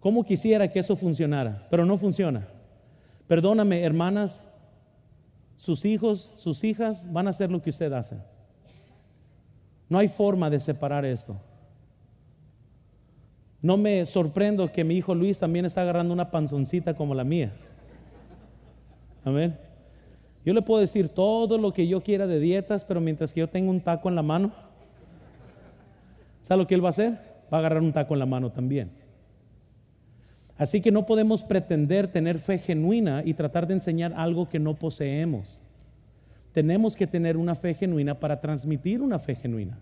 ¿Cómo quisiera que eso funcionara? Pero no funciona. Perdóname, hermanas, sus hijos, sus hijas van a hacer lo que usted hace. No hay forma de separar esto. No me sorprendo que mi hijo Luis también está agarrando una panzoncita como la mía. Amén. Yo le puedo decir todo lo que yo quiera de dietas, pero mientras que yo tengo un taco en la mano, ¿sabe lo que él va a hacer? Va a agarrar un taco en la mano también. Así que no podemos pretender tener fe genuina y tratar de enseñar algo que no poseemos. Tenemos que tener una fe genuina para transmitir una fe genuina.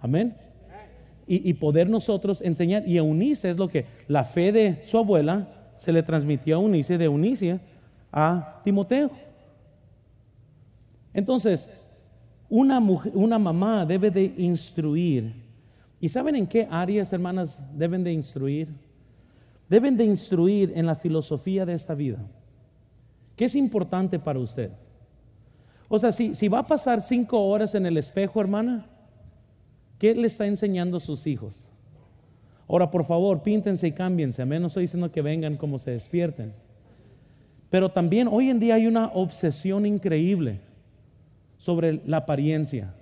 Amén. Y, poder nosotros enseñar. Y Eunice es lo que la fe de su abuela se le transmitió a Eunice, de Eunice a Timoteo. Entonces, una, una mamá debe de instruir. ¿Y saben en qué áreas, hermanas, deben de instruir? Deben de instruir en la filosofía de esta vida. ¿Qué es importante para usted? O sea, si, si va a pasar cinco horas en el espejo, hermana, ¿qué le está enseñando a sus hijos? Ahora, por favor, píntense y cámbiense. A menos estoy diciendo que vengan como se despierten. Pero también hoy en día hay una obsesión increíble sobre la apariencia.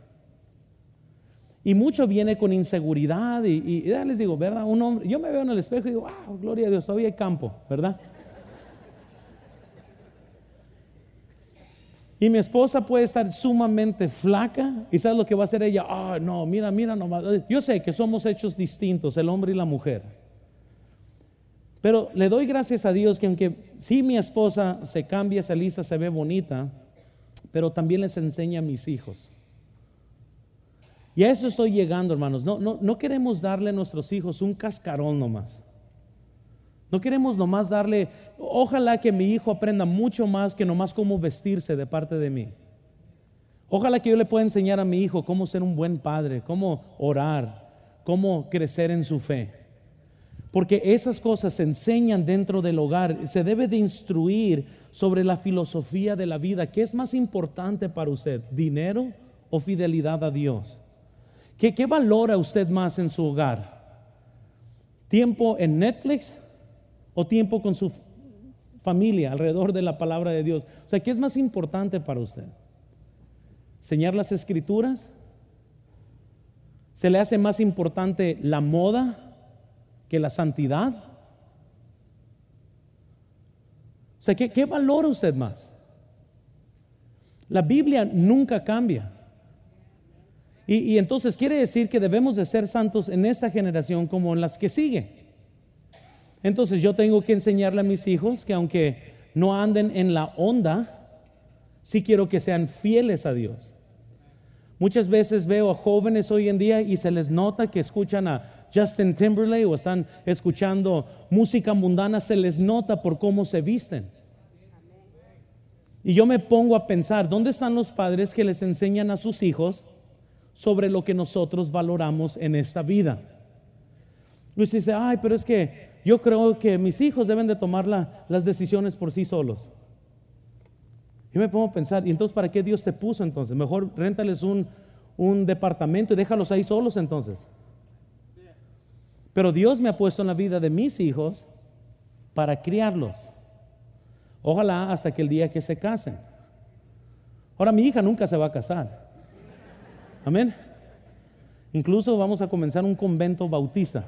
Y mucho viene con inseguridad y, ya les digo, ¿verdad? Un hombre, yo me veo en el espejo y digo, wow, gloria a Dios, todavía hay campo, ¿verdad? Y mi esposa puede estar sumamente flaca y ¿sabes lo que va a hacer ella? Ah, no, mira, mira nomás. Yo sé que somos hechos distintos, el hombre y la mujer. Pero le doy gracias a Dios que aunque sí mi esposa se cambia, se alisa, se ve bonita, pero también les enseña a mis hijos. Y a eso estoy llegando, hermanos. No, no, no queremos darle a nuestros hijos un cascarón nomás. No queremos nomás darle, ojalá que mi hijo aprenda mucho más que nomás cómo vestirse de parte de mí. Ojalá que yo le pueda enseñar a mi hijo cómo ser un buen padre, cómo orar, cómo crecer en su fe. Porque esas cosas se enseñan dentro del hogar. Se debe de instruir sobre la filosofía de la vida. ¿Qué es más importante para usted? ¿Dinero o fidelidad a Dios? ¿Qué, qué valora usted más en su hogar? ¿Tiempo en Netflix o tiempo con su familia alrededor de la palabra de Dios? O sea, ¿qué es más importante para usted? ¿Enseñar las escrituras? ¿Se le hace más importante la moda que la santidad? O sea, ¿qué, qué valora usted más? La Biblia nunca cambia. Y, entonces quiere decir que debemos de ser santos en esta generación como en las que sigue. Entonces yo tengo que enseñarle a mis hijos que aunque no anden en la onda, sí quiero que sean fieles a Dios. Muchas veces veo a jóvenes hoy en día y se les nota que escuchan a Justin Timberlake o están escuchando música mundana, se les nota por cómo se visten. Y yo me pongo a pensar, ¿dónde están los padres que les enseñan a sus hijos sobre lo que nosotros valoramos en esta vida? Luis dice, ay, pero es que yo creo que mis hijos deben de tomar las decisiones por sí solos. Yo me pongo a pensar, ¿y entonces para qué Dios te puso entonces? Mejor réntales un, un departamento y déjalos ahí solos entonces. Pero Dios me ha puesto en la vida de mis hijos para criarlos. Ojalá hasta que el día que se casen. Ahora mi hija nunca se va a casar. Amén. Incluso vamos a comenzar un convento bautista.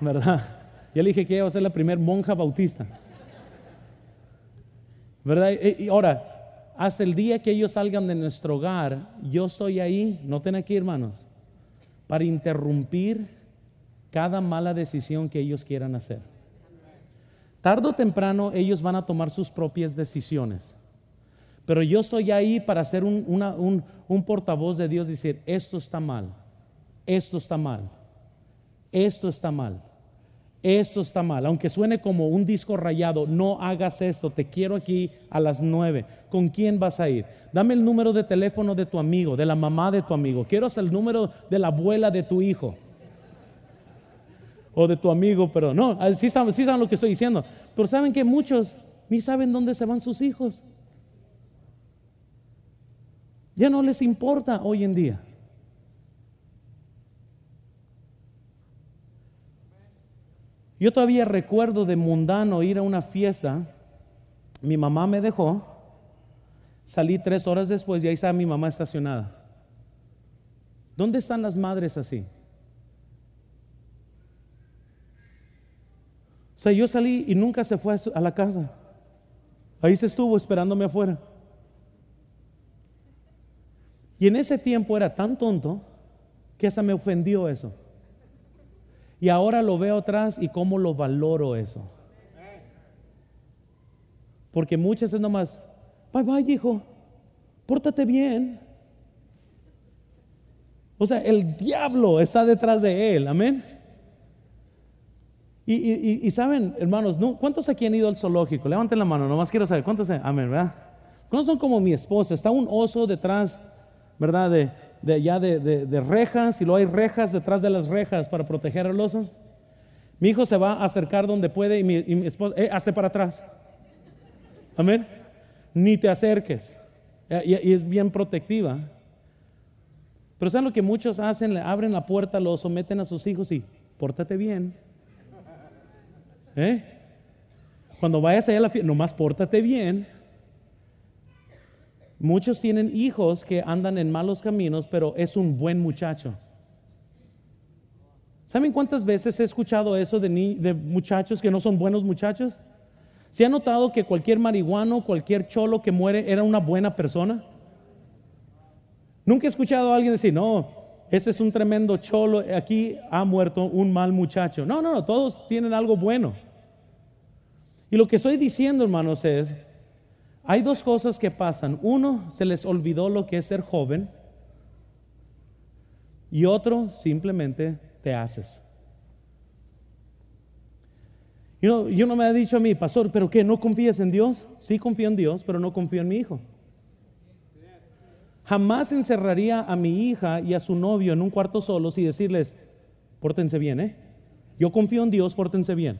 ¿verdad? Ya le dije que iba a ser la primera monja bautista. ¿Verdad? Y ahora, hasta el día que ellos salgan de nuestro hogar, yo estoy ahí, noten aquí hermanos, para interrumpir cada mala decisión que ellos quieran hacer. Tardo o temprano ellos van a tomar sus propias decisiones. Pero yo estoy ahí para ser un, portavoz de Dios decir, esto está mal, esto está mal, esto está mal esto está mal, aunque suene como un disco rayado, no hagas esto, te quiero aquí a las nueve. ¿Con quién vas a ir? Dame el número de teléfono de tu amigo, de la mamá de tu amigo. Quiero el número de la abuela de tu hijo. O de tu amigo, pero no, sí sí saben lo que estoy diciendo. Pero saben que muchos ni saben dónde se van sus hijos. Ya no les importa hoy en día. Yo todavía recuerdo de mundano ir a una fiesta. Mi mamá me dejó. Salí tres horas después y ahí estaba mi mamá estacionada. ¿Dónde están las madres así? O sea, yo salí y nunca se fue a la casa. Ahí se estuvo esperándome afuera. Y en ese tiempo era tan tonto que hasta me ofendió eso. Y ahora lo veo atrás y cómo lo valoro eso. Porque muchas es nomás, bye bye hijo, pórtate bien. O sea, el diablo está detrás de él, amén. Y, saben, hermanos, ¿cuántos aquí han ido al zoológico? Levanten la mano, nomás quiero saber, ¿cuántos? Amén, ¿verdad? ¿Cuántos son como mi esposa? Está un oso detrás, ¿verdad? De, ya de, rejas, y luego hay rejas detrás de las rejas para proteger al oso. Mi hijo se va a acercar donde puede y mi, esposa eh, hace para atrás. Amén. Ni te acerques. Y, es bien protectiva. Pero ¿saben lo que muchos hacen? Le abren la puerta, lo someten a sus hijos y pórtate bien. ¿Eh? Cuando vayas allá a la fiesta, nomás pórtate bien. Muchos tienen hijos que andan en malos caminos, pero es un buen muchacho. ¿Saben cuántas veces he escuchado eso de, de muchachos que no son buenos muchachos? ¿Se ha notado que cualquier marihuano, cualquier cholo que muere era una buena persona? Nunca he escuchado a alguien decir, no, ese es un tremendo cholo, aquí ha muerto un mal muchacho. No, no, no, todos tienen algo bueno. Y lo que estoy diciendo, hermanos, es, hay dos cosas que pasan. Uno, se les olvidó lo que es ser joven. Y otro, simplemente te haces. Yo, no me ha dicho a mí, pastor, ¿pero qué? ¿No confías en Dios? Sí confío en Dios, pero no confío en mi hijo. Jamás encerraría a mi hija y a su novio en un cuarto solos y decirles, pórtense bien, ¿eh? Yo confío en Dios, pórtense bien.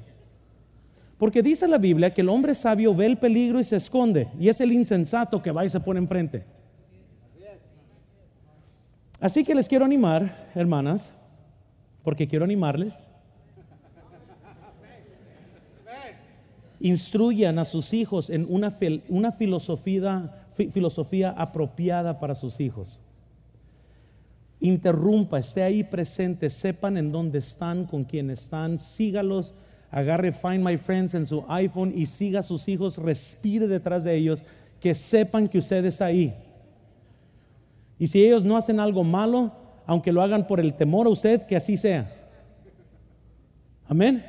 Porque dice la Biblia que el hombre sabio ve el peligro y se esconde, y es el insensato que va y se pone enfrente. Así que les quiero animar, hermanas, porque quiero animarles. Instruyan a sus hijos en una, filosofía, filosofía apropiada para sus hijos. Interrumpa, esté ahí presente, sepan en dónde están, con quién están, sígalos agarre Find My Friends en su iPhone y siga a sus hijos, respire detrás de ellos, que sepan que usted está ahí. Y si ellos no hacen algo malo, aunque lo hagan por el temor a usted, que así sea. Amén.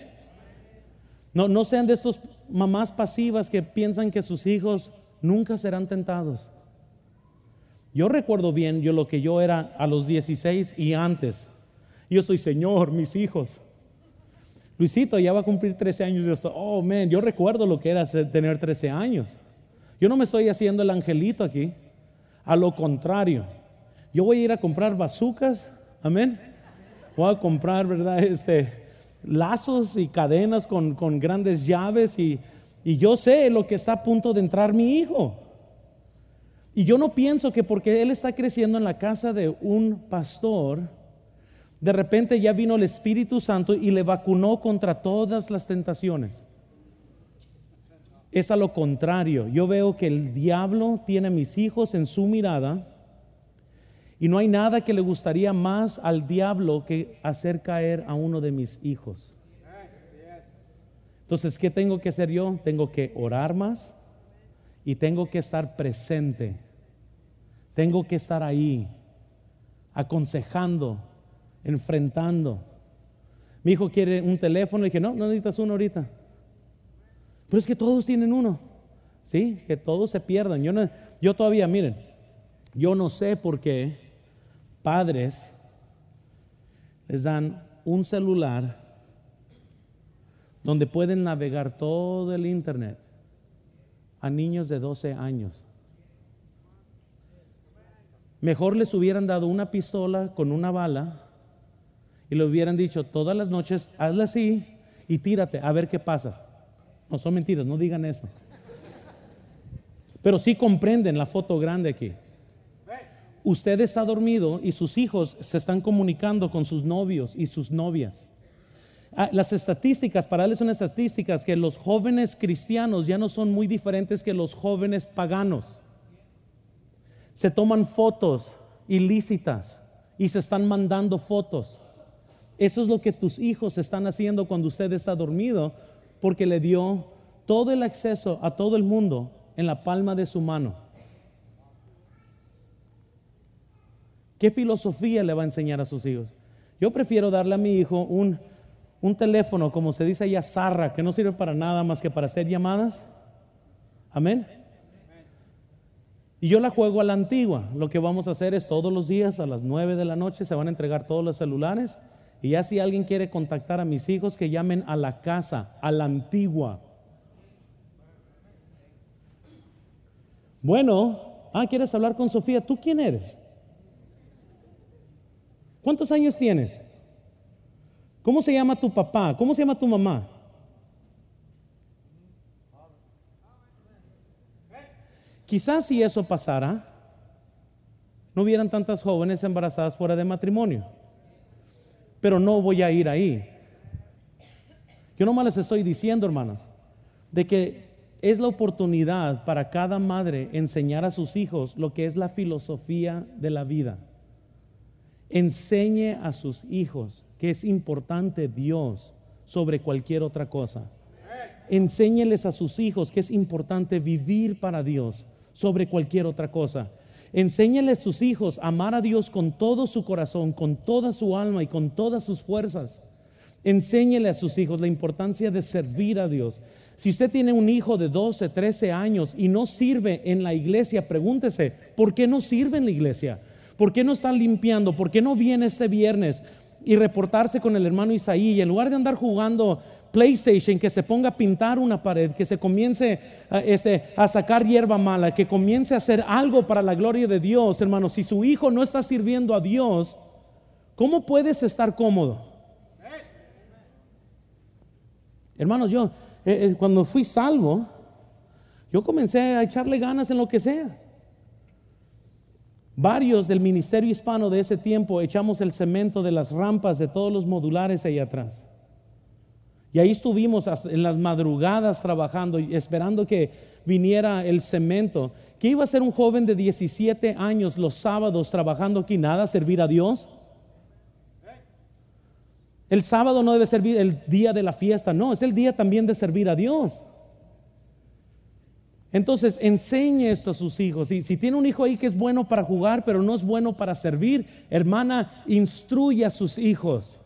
No, no sean de estos mamás pasivas que piensan que sus hijos nunca serán tentados. Yo recuerdo bien yo lo que yo era a los 16 y antes. Yo soy Señor, mis hijos. Luisito ya va a cumplir 13 años. Y yo oh, man, yo recuerdo lo que era tener 13 años. Yo no me estoy haciendo el angelito aquí. A lo contrario, yo voy a ir a comprar bazucas. Amén. Voy a comprar, ¿verdad? Este, lazos y cadenas con, grandes llaves. Y, y yo sé lo que está a punto de entrar mi hijo. Y yo no pienso que porque él está creciendo en la casa de un pastor, de repente ya vino el Espíritu Santo y le vacunó contra todas las tentaciones. Es a lo contrario. Yo veo que el diablo tiene a mis hijos en su mirada y no hay nada que le gustaría más al diablo que hacer caer a uno de mis hijos. Entonces, ¿qué tengo que hacer yo? Tengo que orar más y tengo que estar presente. Tengo que estar ahí, aconsejando, enfrentando. Mi hijo quiere un teléfono y dije, no, no necesitas uno ahorita. Pero es que todos tienen uno. Sí, que todos se pierdan. Yo, no, yo todavía, miren, yo no sé por qué padres les dan un celular donde pueden navegar todo el internet a niños de 12 años. Mejor les hubieran dado una pistola con una bala y le hubieran dicho todas las noches, hazla así y tírate a ver qué pasa. No son mentiras, no digan eso. Pero sí comprenden la foto grande aquí. Usted está dormido y sus hijos se están comunicando con sus novios y sus novias. Ah, las estadísticas, para darles son estadísticas, que los jóvenes cristianos ya no son muy diferentes que los jóvenes paganos. Se toman fotos ilícitas y se están mandando fotos. Eso es lo que tus hijos están haciendo cuando usted está dormido, porque le dio todo el acceso a todo el mundo en la palma de su mano. ¿Qué filosofía le va a enseñar a sus hijos? Yo prefiero darle a mi hijo un, un teléfono, como se dice allá, zarra, que no sirve para nada más que para hacer llamadas. Amén. Y yo la juego a la antigua. Lo que vamos a hacer es todos los días a las 9 de la noche se van a entregar todos los celulares. Y ya si alguien quiere contactar a mis hijos, que llamen a la casa, a la antigua. Bueno, ah, ¿quieres hablar con Sofía? ¿Tú quién eres? ¿Cuántos años tienes? ¿Cómo se llama tu papá? ¿Cómo se llama tu mamá? Quizás si eso pasara, no hubieran tantas jóvenes embarazadas fuera de matrimonio. Pero no voy a ir ahí. Yo nomás les estoy diciendo, hermanos, de que es la oportunidad para cada madre enseñar a sus hijos lo que es la filosofía de la vida. Enseñe a sus hijos que es importante Dios sobre cualquier otra cosa. Enséñeles a sus hijos que es importante vivir para Dios sobre cualquier otra cosa. Enséñale a sus hijos a amar a Dios con todo su corazón, con toda su alma y con todas sus fuerzas. Enséñele a sus hijos la importancia de servir a Dios. Si usted tiene un hijo de 12, 13 años y no sirve en la iglesia, pregúntese, ¿por qué no sirve en la iglesia? ¿Por qué no está limpiando? ¿Por qué no viene este viernes y reportarse con el hermano Isaí? Y en lugar de andar jugando PlayStation, que se ponga a pintar una pared, que se comience a, ese, a sacar hierba mala, que comience a hacer algo para la gloria de Dios, hermano. Si su hijo no está sirviendo a Dios, ¿cómo puedes estar cómodo? Hermanos, yo eh, eh, cuando fui salvo, yo comencé a echarle ganas en lo que sea. Varios del ministerio hispano de ese tiempo echamos el cemento de las rampas de todos los modulares ahí atrás. Y ahí estuvimos en las madrugadas trabajando esperando que viniera el cemento. ¿Qué iba a ser un joven de 17 años los sábados trabajando aquí? Nada, servir a Dios. El sábado no debe servir el día de la fiesta, no, es el día también de servir a Dios. Entonces, enseñe esto a sus hijos. Y si tiene un hijo ahí que es bueno para jugar, pero no es bueno para servir, hermana, instruye a sus hijos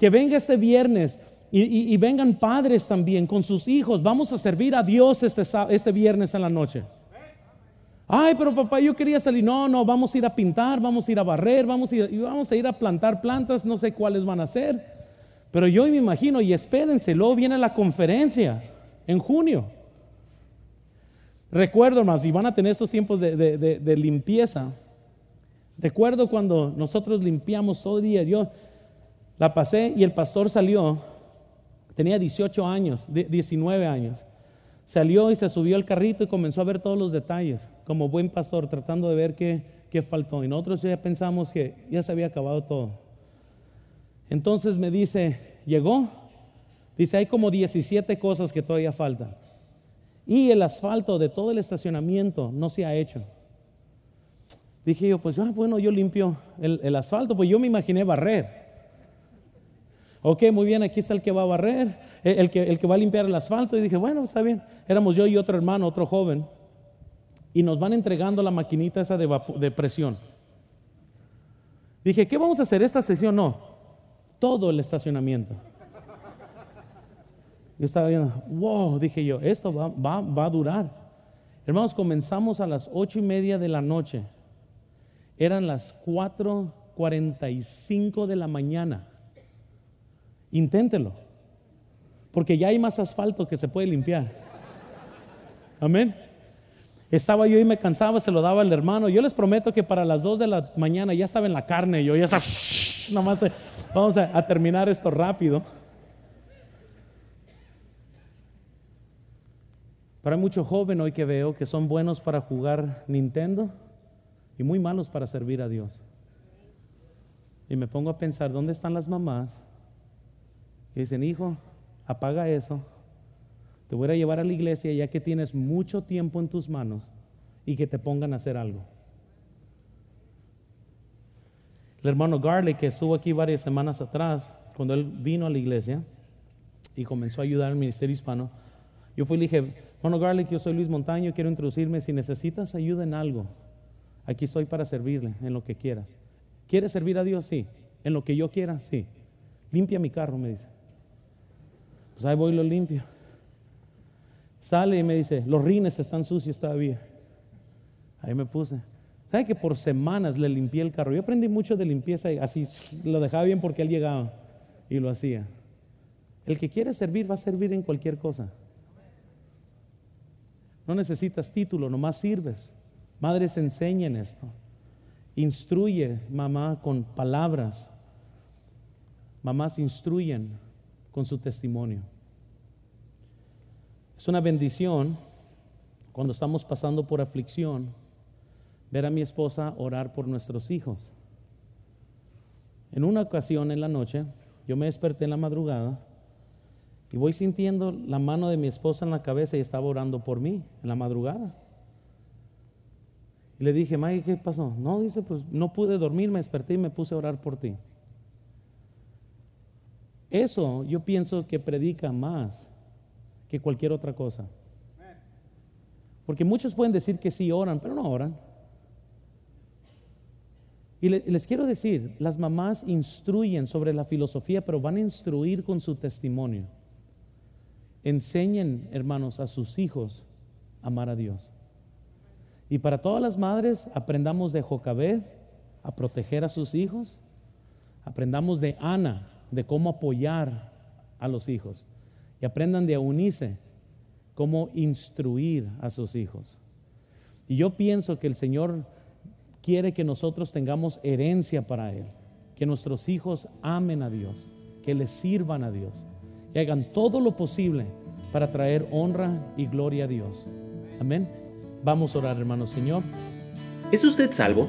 que venga este viernes y, vengan padres también con sus hijos. Vamos a servir a Dios este, este viernes en la noche. Ay, pero papá, yo quería salir. No, no, vamos a ir a pintar, vamos a ir a barrer, vamos a ir, a, plantar plantas, no sé cuáles van a ser. Pero yo me imagino, y espérense, luego viene la conferencia en junio. Recuerdo más, y van a tener estos tiempos de, de limpieza. Recuerdo cuando nosotros limpiamos todo el día. Yo, la pasé y el pastor salió, tenía 18 años, 19 años. Salió y se subió al carrito y comenzó a ver todos los detalles, como buen pastor, tratando de ver qué, qué faltó. Y nosotros ya pensamos que ya se había acabado todo. Entonces me dice, llegó, dice, hay como 17 cosas que todavía faltan. Y el asfalto de todo el estacionamiento no se ha hecho. Dije yo, pues ah, bueno, yo limpio el, el asfalto, pues yo me imaginé barrer. Ok, muy bien, aquí está el que va a barrer, el que, el que va a limpiar el asfalto. Y dije, bueno, está bien. Éramos yo y otro hermano, otro joven. Y nos van entregando la maquinita esa de, de presión. Dije, ¿qué vamos a hacer esta sesión? No, todo el estacionamiento. Yo estaba viendo, wow, dije yo, esto va, va, va a durar. Hermanos, comenzamos a las ocho y media de la noche. Eran las 4.45 de la mañana. Inténtelo. Porque ya hay más asfalto que se puede limpiar. Amén. Estaba yo y me cansaba, se lo daba al hermano. Yo les prometo que para las 2 de la mañana ya estaba en la carne. Yo ya estaba, nomás eh, vamos a, a terminar esto rápido. Pero hay mucho joven hoy que veo que son buenos para jugar Nintendo y muy malos para servir a Dios. Y me pongo a pensar, ¿dónde están las mamás que dicen, hijo, apaga eso, te voy a llevar a la iglesia ya que tienes mucho tiempo en tus manos y que te pongan a hacer algo. El hermano Garley, que estuvo aquí varias semanas atrás, cuando él vino a la iglesia y comenzó a ayudar al ministerio hispano, yo fui y le dije, Bueno, Garlic, yo soy Luis Montaño, quiero introducirme. Si necesitas ayuda en algo, aquí estoy para servirle en lo que quieras. ¿Quieres servir a Dios? Sí. En lo que yo quiera, sí. Limpia mi carro, me dice. Pues ahí voy y lo limpio. Sale y me dice, los rines están sucios todavía. Ahí me puse. ¿Sabe que por semanas le limpié el carro? Yo aprendí mucho de limpieza y así lo dejaba bien porque él llegaba y lo hacía. El que quiere servir va a servir en cualquier cosa. No necesitas título, nomás sirves. Madres enseñen esto. Instruye mamá con palabras. Mamás instruyen con su testimonio. Es una bendición cuando estamos pasando por aflicción ver a mi esposa orar por nuestros hijos. En una ocasión en la noche, yo me desperté en la madrugada y voy sintiendo la mano de mi esposa en la cabeza y estaba orando por mí en la madrugada. Y le dije, Maggie, ¿qué pasó? No, dice, pues no pude dormir, me desperté y me puse a orar por ti. Eso yo pienso que predica más que cualquier otra cosa. Porque muchos pueden decir que sí oran, pero no oran. Y les quiero decir, las mamás instruyen sobre la filosofía, pero van a instruir con su testimonio. Enseñen, hermanos, a sus hijos a amar a Dios. Y para todas las madres, aprendamos de Jocabed a proteger a sus hijos. Aprendamos de Ana, de cómo apoyar a los hijos. Y aprendan de Eunice cómo instruir a sus hijos. Y yo pienso que el Señor quiere que nosotros tengamos herencia para Él, que nuestros hijos amen a Dios, que les sirvan a Dios, que hagan todo lo posible para traer honra y gloria a Dios. Amén. Vamos a orar, hermano Señor. ¿Es usted salvo?